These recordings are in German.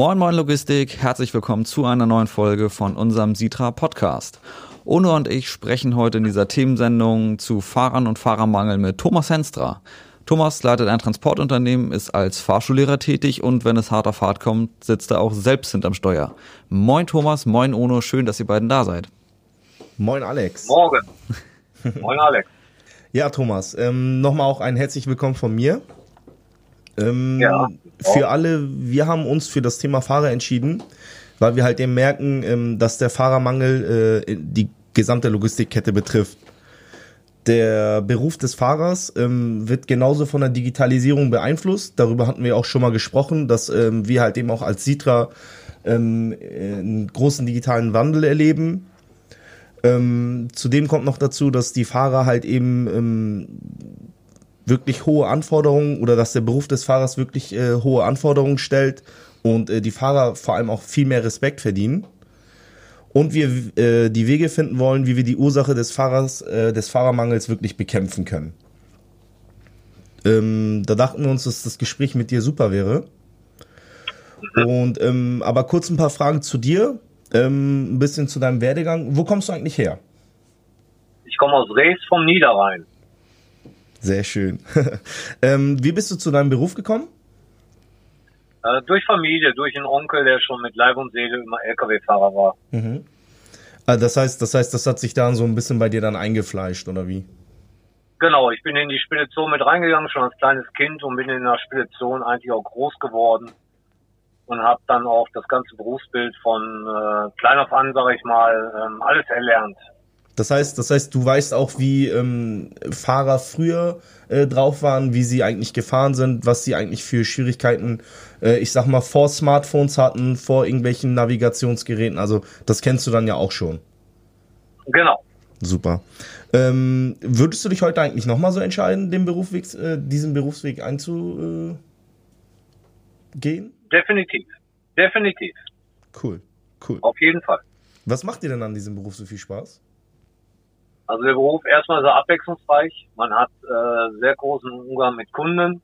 Moin Moin Logistik, herzlich willkommen zu einer neuen Folge von unserem Sitra Podcast. Ono und ich sprechen heute in dieser Themensendung zu Fahrern und Fahrermangel mit Thomas Henstra. Thomas leitet ein Transportunternehmen, ist als Fahrschullehrer tätig und wenn es hart auf hart kommt, sitzt er auch selbst hinterm Steuer. Moin Thomas, moin Ono, schön, dass ihr beiden da seid. Moin Alex. Morgen. moin Alex. Ja, Thomas, ähm, nochmal auch ein herzlich willkommen von mir. Ähm, ja. Für alle, wir haben uns für das Thema Fahrer entschieden, weil wir halt eben merken, ähm, dass der Fahrermangel äh, die gesamte Logistikkette betrifft. Der Beruf des Fahrers ähm, wird genauso von der Digitalisierung beeinflusst. Darüber hatten wir auch schon mal gesprochen, dass ähm, wir halt eben auch als Sitra ähm, einen großen digitalen Wandel erleben. Ähm, zudem kommt noch dazu, dass die Fahrer halt eben wirklich hohe Anforderungen oder dass der Beruf des Fahrers wirklich äh, hohe Anforderungen stellt und äh, die Fahrer vor allem auch viel mehr Respekt verdienen. Und wir äh, die Wege finden wollen, wie wir die Ursache des Fahrers, äh, des Fahrermangels wirklich bekämpfen können. Ähm, da dachten wir uns, dass das Gespräch mit dir super wäre. Und ähm, aber kurz ein paar Fragen zu dir, ähm, ein bisschen zu deinem Werdegang. Wo kommst du eigentlich her? Ich komme aus Rees vom Niederrhein. Sehr schön. ähm, wie bist du zu deinem Beruf gekommen? Äh, durch Familie, durch einen Onkel, der schon mit Leib und Seele immer LKW-Fahrer war. Mhm. Also das heißt, das heißt, das hat sich dann so ein bisschen bei dir dann eingefleischt, oder wie? Genau, ich bin in die Spedition mit reingegangen, schon als kleines Kind und bin in der Spedition eigentlich auch groß geworden und habe dann auch das ganze Berufsbild von äh, klein auf an, sage ich mal, ähm, alles erlernt. Das heißt, das heißt, du weißt auch, wie ähm, Fahrer früher äh, drauf waren, wie sie eigentlich gefahren sind, was sie eigentlich für Schwierigkeiten, äh, ich sag mal, vor Smartphones hatten, vor irgendwelchen Navigationsgeräten. Also das kennst du dann ja auch schon. Genau. Super. Ähm, würdest du dich heute eigentlich nochmal so entscheiden, den Berufsweg, äh, diesen Berufsweg einzugehen? Definitiv. Definitiv. Cool. Cool. Auf jeden Fall. Was macht dir denn an diesem Beruf so viel Spaß? Also der Beruf erstmal sehr abwechslungsreich. Man hat äh, sehr großen Umgang mit Kunden.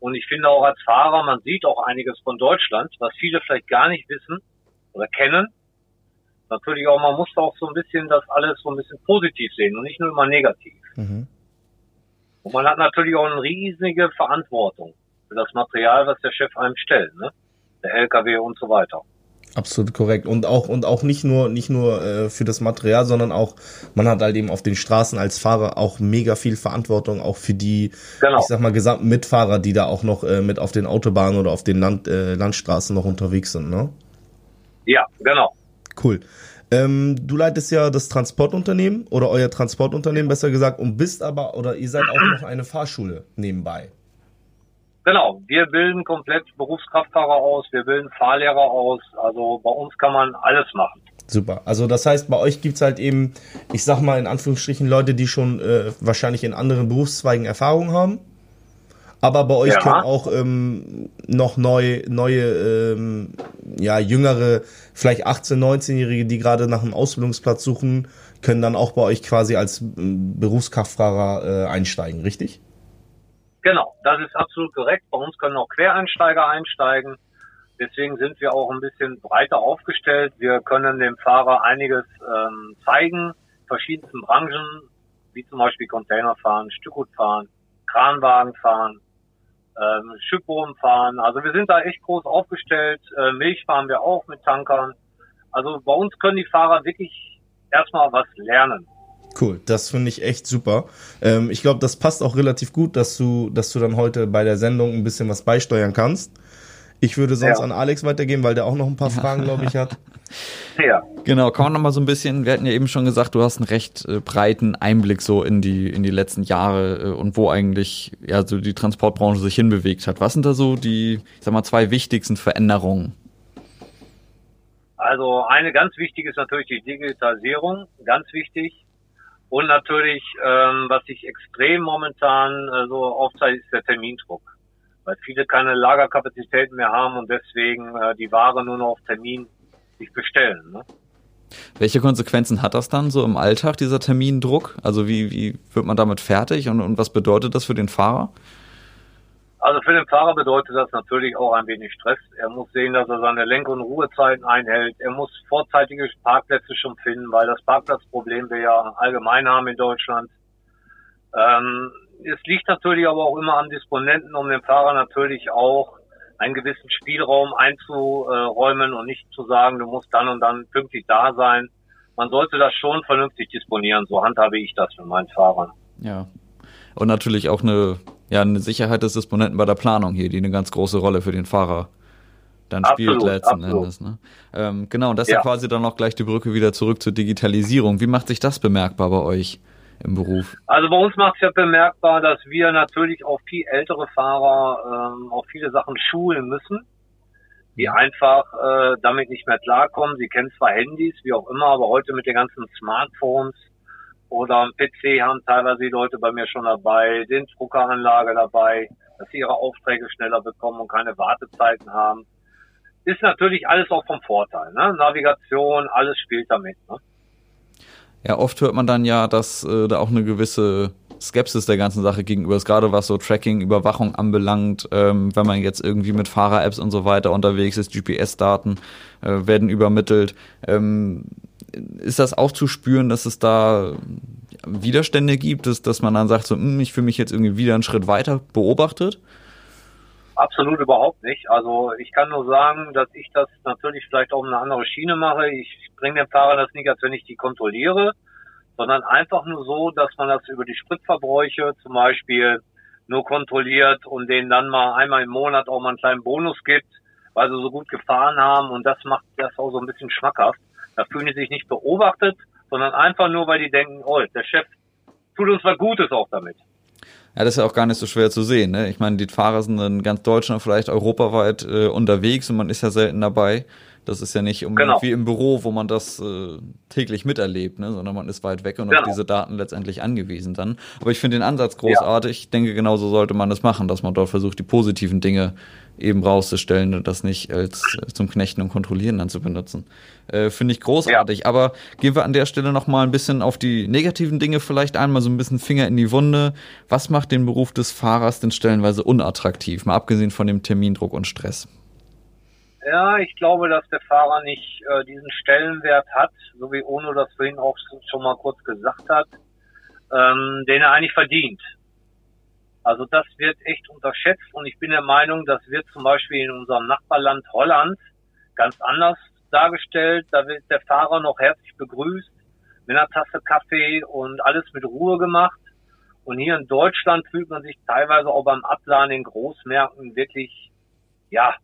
Und ich finde auch als Fahrer, man sieht auch einiges von Deutschland, was viele vielleicht gar nicht wissen oder kennen. Natürlich auch, man muss auch so ein bisschen das alles so ein bisschen positiv sehen und nicht nur immer negativ. Mhm. Und man hat natürlich auch eine riesige Verantwortung für das Material, was der Chef einem stellt, ne? Der LKW und so weiter. Absolut korrekt. Und auch, und auch nicht nur, nicht nur äh, für das Material, sondern auch, man hat halt eben auf den Straßen als Fahrer auch mega viel Verantwortung, auch für die, genau. ich sag mal, gesamten Mitfahrer, die da auch noch äh, mit auf den Autobahnen oder auf den Land, äh, Landstraßen noch unterwegs sind, ne? Ja, genau. Cool. Ähm, du leitest ja das Transportunternehmen oder euer Transportunternehmen besser gesagt und bist aber, oder ihr seid auch noch eine Fahrschule nebenbei. Genau, wir bilden komplett Berufskraftfahrer aus, wir bilden Fahrlehrer aus, also bei uns kann man alles machen. Super. Also das heißt, bei euch gibt's halt eben, ich sag mal in Anführungsstrichen, Leute, die schon äh, wahrscheinlich in anderen Berufszweigen Erfahrung haben. Aber bei euch ja. können auch ähm, noch neu, neue, ähm, ja, jüngere, vielleicht 18-, 19-Jährige, die gerade nach einem Ausbildungsplatz suchen, können dann auch bei euch quasi als ähm, Berufskraftfahrer äh, einsteigen, richtig? Genau, das ist absolut korrekt. Bei uns können auch Quereinsteiger einsteigen. Deswegen sind wir auch ein bisschen breiter aufgestellt. Wir können dem Fahrer einiges ähm, zeigen, verschiedensten Branchen, wie zum Beispiel Container fahren, Stückgut fahren, Kranwagen fahren, ähm, Schiffbohren fahren. Also wir sind da echt groß aufgestellt. Äh, Milch fahren wir auch mit Tankern. Also bei uns können die Fahrer wirklich erstmal was lernen. Cool, das finde ich echt super. Ähm, ich glaube, das passt auch relativ gut, dass du, dass du dann heute bei der Sendung ein bisschen was beisteuern kannst. Ich würde sonst ja. an Alex weitergehen, weil der auch noch ein paar Fragen, glaube ich, hat. Ja. Genau, kann man noch mal so ein bisschen, wir hatten ja eben schon gesagt, du hast einen recht äh, breiten Einblick so in die, in die letzten Jahre äh, und wo eigentlich ja so die Transportbranche sich hinbewegt hat. Was sind da so die, ich sag mal, zwei wichtigsten Veränderungen? Also eine ganz wichtige ist natürlich die Digitalisierung, ganz wichtig. Und natürlich, ähm, was sich extrem momentan äh, so aufzeigt, ist der Termindruck. Weil viele keine Lagerkapazitäten mehr haben und deswegen äh, die Ware nur noch auf Termin sich bestellen. Ne? Welche Konsequenzen hat das dann so im Alltag, dieser Termindruck? Also wie, wie wird man damit fertig und, und was bedeutet das für den Fahrer? Also für den Fahrer bedeutet das natürlich auch ein wenig Stress. Er muss sehen, dass er seine Lenk- und Ruhezeiten einhält. Er muss vorzeitige Parkplätze schon finden, weil das Parkplatzproblem wir ja allgemein haben in Deutschland. Ähm, es liegt natürlich aber auch immer am Disponenten, um dem Fahrer natürlich auch einen gewissen Spielraum einzuräumen und nicht zu sagen, du musst dann und dann pünktlich da sein. Man sollte das schon vernünftig disponieren. So handhabe ich das für meinen Fahrern. Ja. Und natürlich auch eine ja eine Sicherheit des Disponenten bei der Planung hier, die eine ganz große Rolle für den Fahrer dann absolut, spielt letzten absolut. Endes. Ne? Ähm, genau, und das ja. ist ja quasi dann auch gleich die Brücke wieder zurück zur Digitalisierung. Wie macht sich das bemerkbar bei euch im Beruf? Also bei uns macht es ja bemerkbar, dass wir natürlich auch viel ältere Fahrer ähm, auf viele Sachen schulen müssen, die einfach äh, damit nicht mehr klarkommen. Sie kennen zwar Handys, wie auch immer, aber heute mit den ganzen Smartphones oder PC haben teilweise die Leute bei mir schon dabei, den Druckeranlage dabei, dass sie ihre Aufträge schneller bekommen und keine Wartezeiten haben. Ist natürlich alles auch vom Vorteil. Ne? Navigation, alles spielt damit. Ne? Ja, oft hört man dann ja, dass äh, da auch eine gewisse Skepsis der ganzen Sache gegenüber ist, gerade was so Tracking, Überwachung anbelangt, ähm, wenn man jetzt irgendwie mit Fahrer-Apps und so weiter unterwegs ist, GPS-Daten äh, werden übermittelt. Ähm, ist das auch zu spüren, dass es da Widerstände gibt, dass, dass man dann sagt, so, hm, ich fühle mich jetzt irgendwie wieder einen Schritt weiter beobachtet? Absolut überhaupt nicht. Also ich kann nur sagen, dass ich das natürlich vielleicht auch eine andere Schiene mache. Ich bringe dem Fahrer das nicht, als wenn ich die kontrolliere, sondern einfach nur so, dass man das über die Spritverbräuche zum Beispiel nur kontrolliert und denen dann mal einmal im Monat auch mal einen kleinen Bonus gibt, weil sie so gut gefahren haben und das macht das auch so ein bisschen schmackhaft. Da fühlen die sich nicht beobachtet, sondern einfach nur, weil die denken, oh, der Chef tut uns was Gutes auch damit. Ja, das ist ja auch gar nicht so schwer zu sehen. Ne? Ich meine, die Fahrer sind in ganz Deutschland, vielleicht europaweit äh, unterwegs und man ist ja selten dabei. Das ist ja nicht um, genau. wie im Büro, wo man das äh, täglich miterlebt, ne? sondern man ist weit weg und genau. auf diese Daten letztendlich angewiesen dann. Aber ich finde den Ansatz großartig. Ja. Ich denke, genauso sollte man das machen, dass man dort versucht, die positiven Dinge eben rauszustellen und das nicht als äh, zum Knechten und Kontrollieren dann zu benutzen. Äh, Finde ich großartig. Ja. Aber gehen wir an der Stelle noch mal ein bisschen auf die negativen Dinge vielleicht einmal so ein bisschen Finger in die Wunde. Was macht den Beruf des Fahrers denn stellenweise unattraktiv, mal abgesehen von dem Termindruck und Stress? Ja, ich glaube, dass der Fahrer nicht äh, diesen Stellenwert hat, so wie Ono das vorhin auch schon mal kurz gesagt hat, ähm, den er eigentlich verdient. Also das wird echt unterschätzt und ich bin der Meinung, das wird zum Beispiel in unserem Nachbarland Holland ganz anders dargestellt. Da wird der Fahrer noch herzlich begrüßt mit einer Tasse Kaffee und alles mit Ruhe gemacht. Und hier in Deutschland fühlt man sich teilweise auch beim Abladen in Großmärkten wirklich, ja,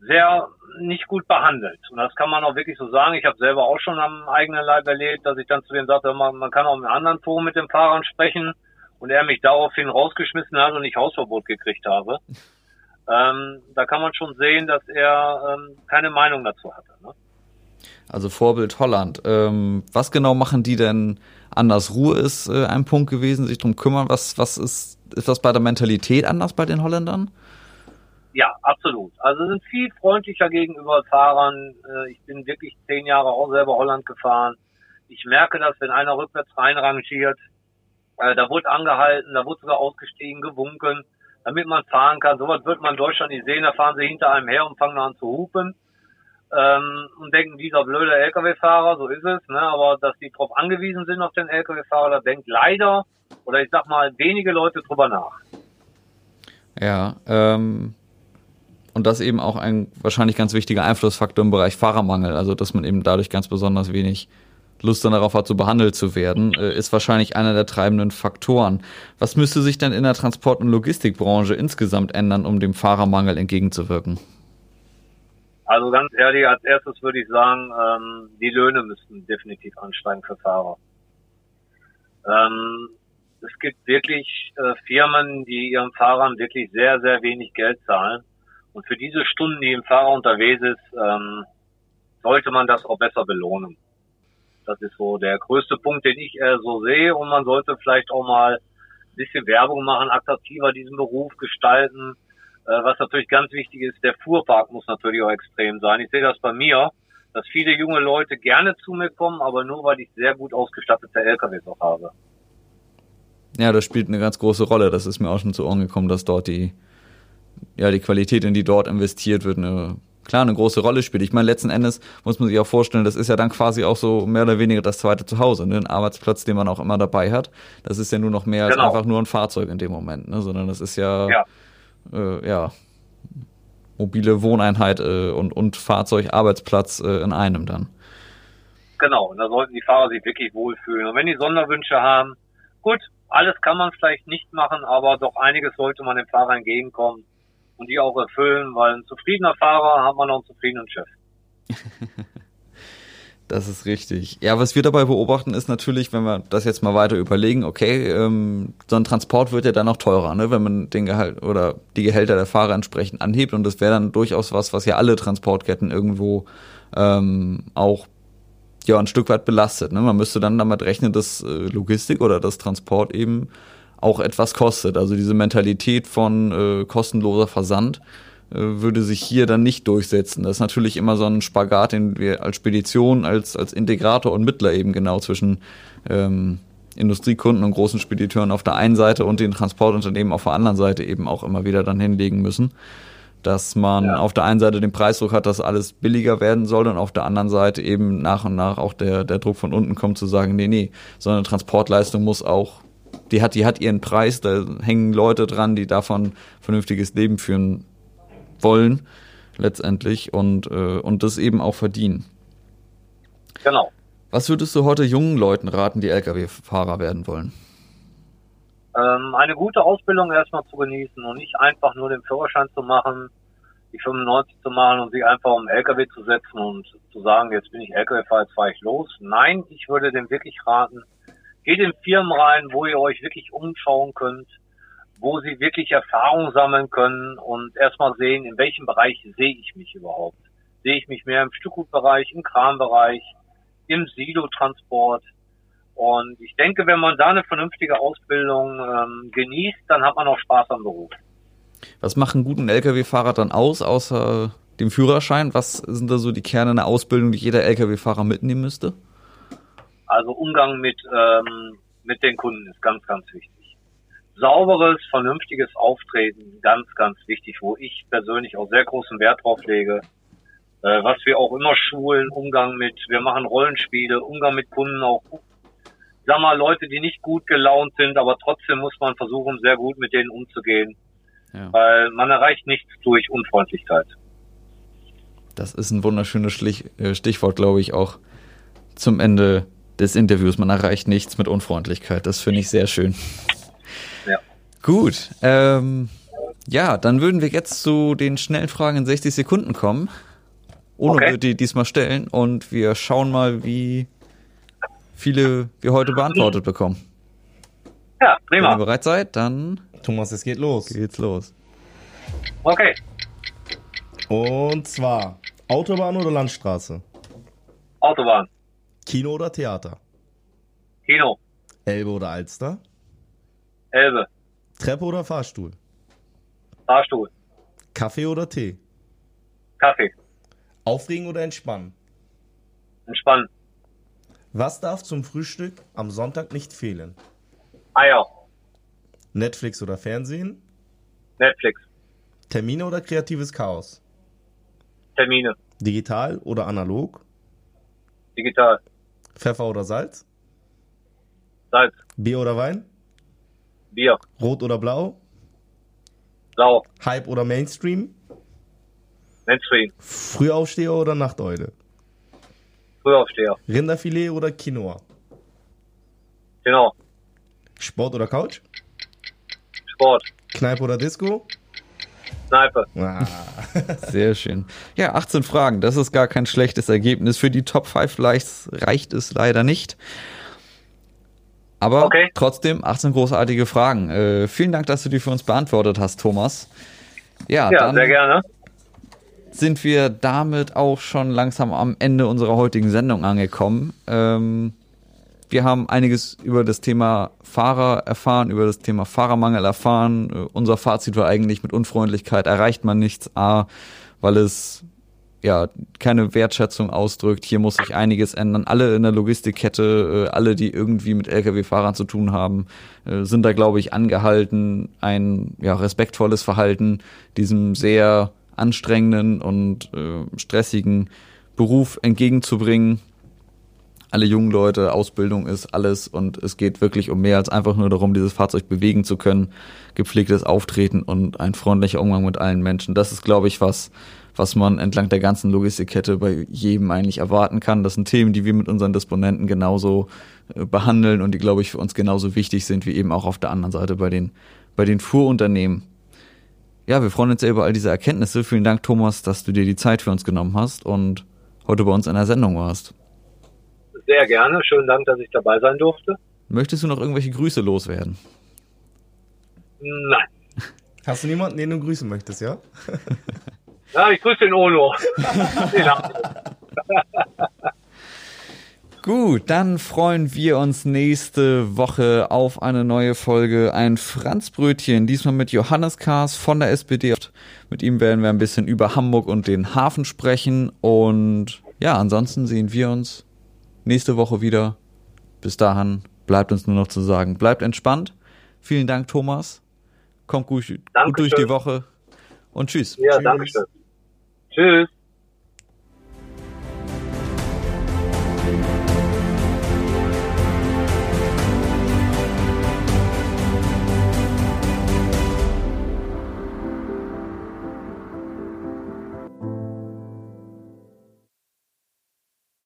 sehr nicht gut behandelt. Und das kann man auch wirklich so sagen. Ich habe selber auch schon am eigenen Leib erlebt, dass ich dann zu dem sagte, man, man kann auch im anderen Forum mit den Fahrern sprechen und er mich daraufhin rausgeschmissen hat und ich Hausverbot gekriegt habe. Ähm, da kann man schon sehen, dass er ähm, keine Meinung dazu hatte. Ne? Also Vorbild Holland. Ähm, was genau machen die denn anders? Ruhe ist äh, ein Punkt gewesen, sich drum kümmern. Was, was ist, ist das bei der Mentalität anders bei den Holländern? Ja, absolut. Also sind viel freundlicher gegenüber Fahrern. Äh, ich bin wirklich zehn Jahre auch selber Holland gefahren. Ich merke das, wenn einer rückwärts reinrangiert, äh, da wurde angehalten, da wurde sogar ausgestiegen, gewunken, damit man fahren kann. Sowas wird man in Deutschland nicht sehen. Da fahren sie hinter einem her und fangen an zu hupen. Ähm, und denken, dieser blöde Lkw-Fahrer, so ist es, ne? aber dass die darauf angewiesen sind auf den Lkw-Fahrer, da denkt leider, oder ich sag mal, wenige Leute drüber nach. Ja, ähm, und das eben auch ein wahrscheinlich ganz wichtiger Einflussfaktor im Bereich Fahrermangel, also dass man eben dadurch ganz besonders wenig Lust dann darauf hat, so behandelt zu werden, äh, ist wahrscheinlich einer der treibenden Faktoren. Was müsste sich denn in der Transport- und Logistikbranche insgesamt ändern, um dem Fahrermangel entgegenzuwirken? Also ganz ehrlich, als erstes würde ich sagen, ähm, die Löhne müssten definitiv ansteigen für Fahrer. Ähm, es gibt wirklich äh, Firmen, die ihren Fahrern wirklich sehr, sehr wenig Geld zahlen. Und für diese Stunden, die ein Fahrer unterwegs ist, ähm, sollte man das auch besser belohnen. Das ist so der größte Punkt, den ich äh, so sehe. Und man sollte vielleicht auch mal ein bisschen Werbung machen, attraktiver diesen Beruf gestalten. Äh, was natürlich ganz wichtig ist, der Fuhrpark muss natürlich auch extrem sein. Ich sehe das bei mir, dass viele junge Leute gerne zu mir kommen, aber nur weil ich sehr gut ausgestattete LKWs auch habe. Ja, das spielt eine ganz große Rolle. Das ist mir auch schon zu Ohren gekommen, dass dort die, ja, die Qualität, in die dort investiert wird, eine, klar, eine große Rolle spielt. Ich meine, letzten Endes muss man sich auch vorstellen, das ist ja dann quasi auch so mehr oder weniger das zweite Zuhause, ne? ein Arbeitsplatz, den man auch immer dabei hat. Das ist ja nur noch mehr genau. als einfach nur ein Fahrzeug in dem Moment, ne? sondern das ist ja, ja, äh, ja mobile Wohneinheit äh, und, und Fahrzeug, Arbeitsplatz äh, in einem dann. Genau, und da sollten die Fahrer sich wirklich wohlfühlen. Und wenn die Sonderwünsche haben, gut, alles kann man vielleicht nicht machen, aber doch einiges sollte man dem Fahrer entgegenkommen und die auch erfüllen, weil ein zufriedener Fahrer hat man auch einen zufriedenen Chef. Das ist richtig. Ja, was wir dabei beobachten, ist natürlich, wenn wir das jetzt mal weiter überlegen, okay, ähm, so ein Transport wird ja dann noch teurer, ne, wenn man den Gehalt oder die Gehälter der Fahrer entsprechend anhebt und das wäre dann durchaus was, was ja alle Transportketten irgendwo ähm, auch ja ein Stück weit belastet. Ne? Man müsste dann damit rechnen, dass äh, Logistik oder das Transport eben auch etwas kostet. Also diese Mentalität von äh, kostenloser Versand äh, würde sich hier dann nicht durchsetzen. Das ist natürlich immer so ein Spagat, den wir als Spedition, als, als Integrator und Mittler eben genau zwischen ähm, Industriekunden und großen Spediteuren auf der einen Seite und den Transportunternehmen auf der anderen Seite eben auch immer wieder dann hinlegen müssen dass man ja. auf der einen Seite den Preisdruck hat, dass alles billiger werden soll und auf der anderen Seite eben nach und nach auch der, der Druck von unten kommt zu sagen, nee, nee, so eine Transportleistung muss auch, die hat, die hat ihren Preis, da hängen Leute dran, die davon vernünftiges Leben führen wollen, letztendlich, und, äh, und das eben auch verdienen. Genau. Was würdest du heute jungen Leuten raten, die Lkw-Fahrer werden wollen? ähm, eine gute Ausbildung erstmal zu genießen und nicht einfach nur den Führerschein zu machen, die 95 zu machen und sich einfach um LKW zu setzen und zu sagen, jetzt bin ich LKW-Fahrer, jetzt fahre ich los. Nein, ich würde dem wirklich raten, geht in Firmen rein, wo ihr euch wirklich umschauen könnt, wo sie wirklich Erfahrung sammeln können und erstmal sehen, in welchem Bereich sehe ich mich überhaupt. Sehe ich mich mehr im Stückgutbereich, im Krambereich, im Silo-Transport, und ich denke, wenn man da eine vernünftige Ausbildung ähm, genießt, dann hat man auch Spaß am Beruf. Was macht einen guten Lkw-Fahrer dann aus, außer dem Führerschein? Was sind da so die Kerne einer Ausbildung, die jeder Lkw-Fahrer mitnehmen müsste? Also Umgang mit, ähm, mit den Kunden ist ganz, ganz wichtig. Sauberes, vernünftiges Auftreten, ganz, ganz wichtig, wo ich persönlich auch sehr großen Wert drauf lege. Äh, was wir auch immer schulen, Umgang mit, wir machen Rollenspiele, Umgang mit Kunden auch sag mal, Leute, die nicht gut gelaunt sind, aber trotzdem muss man versuchen, sehr gut mit denen umzugehen. Ja. Weil man erreicht nichts durch Unfreundlichkeit. Das ist ein wunderschönes äh, Stichwort, glaube ich, auch zum Ende des Interviews. Man erreicht nichts mit Unfreundlichkeit. Das finde ich sehr schön. Ja. Gut. Ähm, ja, dann würden wir jetzt zu den schnellen Fragen in 60 Sekunden kommen. Ohne okay. die diesmal stellen. Und wir schauen mal, wie viele wir heute beantwortet bekommen. Ja, prima. Wenn ihr bereit seid, dann. Thomas, es geht los. Geht's los. Okay. Und zwar Autobahn oder Landstraße? Autobahn. Kino oder Theater? Kino. Elbe oder Alster? Elbe. Treppe oder Fahrstuhl? Fahrstuhl. Kaffee oder Tee? Kaffee. Aufregen oder entspannen? Entspannen. Was darf zum Frühstück am Sonntag nicht fehlen? Eier. Netflix oder Fernsehen? Netflix. Termine oder kreatives Chaos? Termine. Digital oder analog? Digital. Pfeffer oder Salz? Salz. Bier oder Wein? Bier. Rot oder blau? Blau. Hype oder Mainstream? Mainstream. Frühaufsteher oder Nachteule? Frühaufsteher. Rinderfilet oder Quinoa? Genau. Sport oder Couch? Sport. Kneipe oder Disco? Kneipe. Ah. Sehr schön. Ja, 18 Fragen. Das ist gar kein schlechtes Ergebnis. Für die Top 5 reicht es leider nicht. Aber okay. trotzdem 18 großartige Fragen. Äh, vielen Dank, dass du die für uns beantwortet hast, Thomas. Ja, ja sehr gerne sind wir damit auch schon langsam am Ende unserer heutigen Sendung angekommen. Ähm, wir haben einiges über das Thema Fahrer erfahren, über das Thema Fahrermangel erfahren. Äh, unser Fazit war eigentlich, mit Unfreundlichkeit erreicht man nichts. A, weil es ja keine Wertschätzung ausdrückt. Hier muss sich einiges ändern. Alle in der Logistikkette, äh, alle, die irgendwie mit Lkw-Fahrern zu tun haben, äh, sind da, glaube ich, angehalten, ein ja, respektvolles Verhalten diesem sehr anstrengenden und stressigen Beruf entgegenzubringen. Alle jungen Leute, Ausbildung ist alles und es geht wirklich um mehr als einfach nur darum, dieses Fahrzeug bewegen zu können, gepflegtes Auftreten und ein freundlicher Umgang mit allen Menschen. Das ist, glaube ich, was, was man entlang der ganzen Logistikkette bei jedem eigentlich erwarten kann. Das sind Themen, die wir mit unseren Disponenten genauso äh, behandeln und die, glaube ich, für uns genauso wichtig sind wie eben auch auf der anderen Seite bei den, bei den Fuhrunternehmen. Ja, wir freuen uns sehr über all diese Erkenntnisse. Vielen Dank, Thomas, dass du dir die Zeit für uns genommen hast und heute bei uns in der Sendung warst. Sehr gerne. Schönen Dank, dass ich dabei sein durfte. Möchtest du noch irgendwelche Grüße loswerden? Nein. Hast du niemanden, den du grüßen möchtest, ja? Ja, ich grüße den Ono. Gut, dann freuen wir uns nächste Woche auf eine neue Folge. Ein Franzbrötchen, diesmal mit Johannes Kaas von der SPD. Mit ihm werden wir ein bisschen über Hamburg und den Hafen sprechen. Und ja, ansonsten sehen wir uns nächste Woche wieder. Bis dahin bleibt uns nur noch zu sagen, bleibt entspannt. Vielen Dank, Thomas. Kommt gut, gut durch die Woche und tschüss. Ja, danke schön. Tschüss.